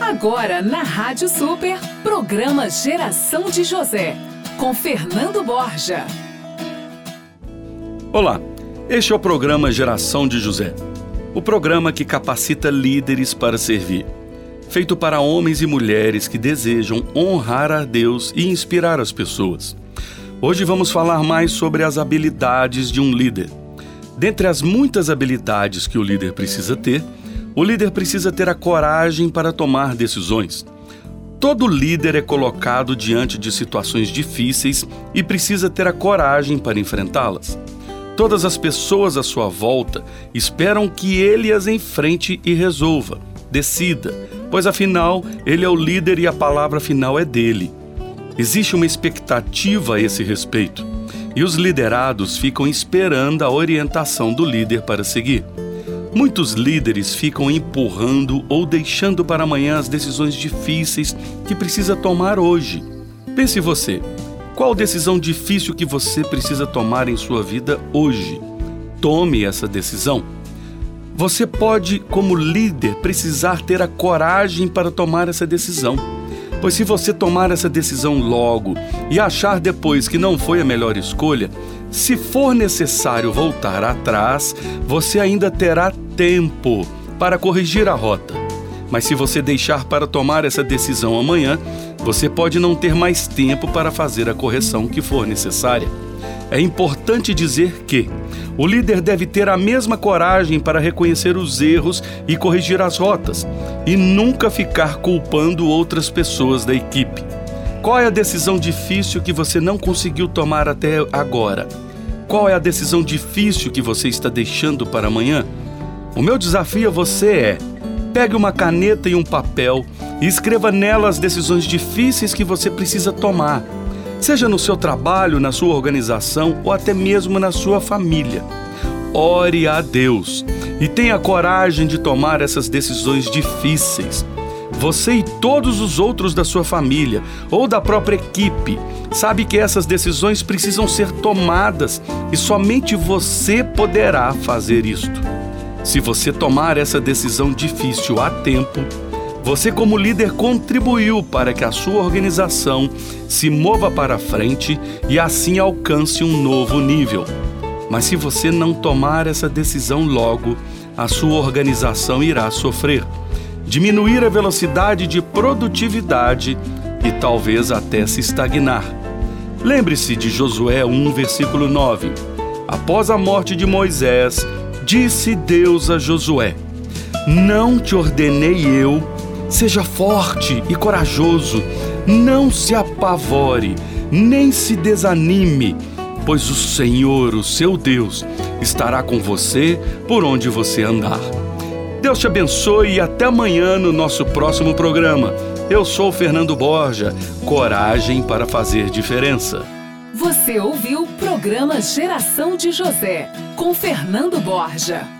Agora na Rádio Super, programa Geração de José, com Fernando Borja. Olá, este é o programa Geração de José, o programa que capacita líderes para servir, feito para homens e mulheres que desejam honrar a Deus e inspirar as pessoas. Hoje vamos falar mais sobre as habilidades de um líder. Dentre as muitas habilidades que o líder precisa ter, o líder precisa ter a coragem para tomar decisões. Todo líder é colocado diante de situações difíceis e precisa ter a coragem para enfrentá-las. Todas as pessoas à sua volta esperam que ele as enfrente e resolva, decida, pois afinal ele é o líder e a palavra final é dele. Existe uma expectativa a esse respeito e os liderados ficam esperando a orientação do líder para seguir. Muitos líderes ficam empurrando ou deixando para amanhã as decisões difíceis que precisa tomar hoje. Pense você, qual decisão difícil que você precisa tomar em sua vida hoje? Tome essa decisão. Você pode, como líder, precisar ter a coragem para tomar essa decisão. Pois se você tomar essa decisão logo e achar depois que não foi a melhor escolha, se for necessário voltar atrás, você ainda terá tempo para corrigir a rota. Mas se você deixar para tomar essa decisão amanhã, você pode não ter mais tempo para fazer a correção que for necessária. É importante dizer que o líder deve ter a mesma coragem para reconhecer os erros e corrigir as rotas, e nunca ficar culpando outras pessoas da equipe. Qual é a decisão difícil que você não conseguiu tomar até agora? Qual é a decisão difícil que você está deixando para amanhã? O meu desafio a você é: pegue uma caneta e um papel e escreva nela as decisões difíceis que você precisa tomar, seja no seu trabalho, na sua organização ou até mesmo na sua família. Ore a Deus e tenha coragem de tomar essas decisões difíceis. Você e todos os outros da sua família ou da própria equipe sabe que essas decisões precisam ser tomadas e somente você poderá fazer isto. Se você tomar essa decisão difícil a tempo, você, como líder, contribuiu para que a sua organização se mova para frente e assim alcance um novo nível. Mas se você não tomar essa decisão logo, a sua organização irá sofrer, diminuir a velocidade de produtividade e talvez até se estagnar. Lembre-se de Josué 1, versículo 9. Após a morte de Moisés, Disse Deus a Josué: Não te ordenei eu, seja forte e corajoso, não se apavore, nem se desanime, pois o Senhor, o seu Deus, estará com você por onde você andar. Deus te abençoe e até amanhã no nosso próximo programa. Eu sou Fernando Borja. Coragem para fazer diferença. Você ouviu o programa Geração de José, com Fernando Borja.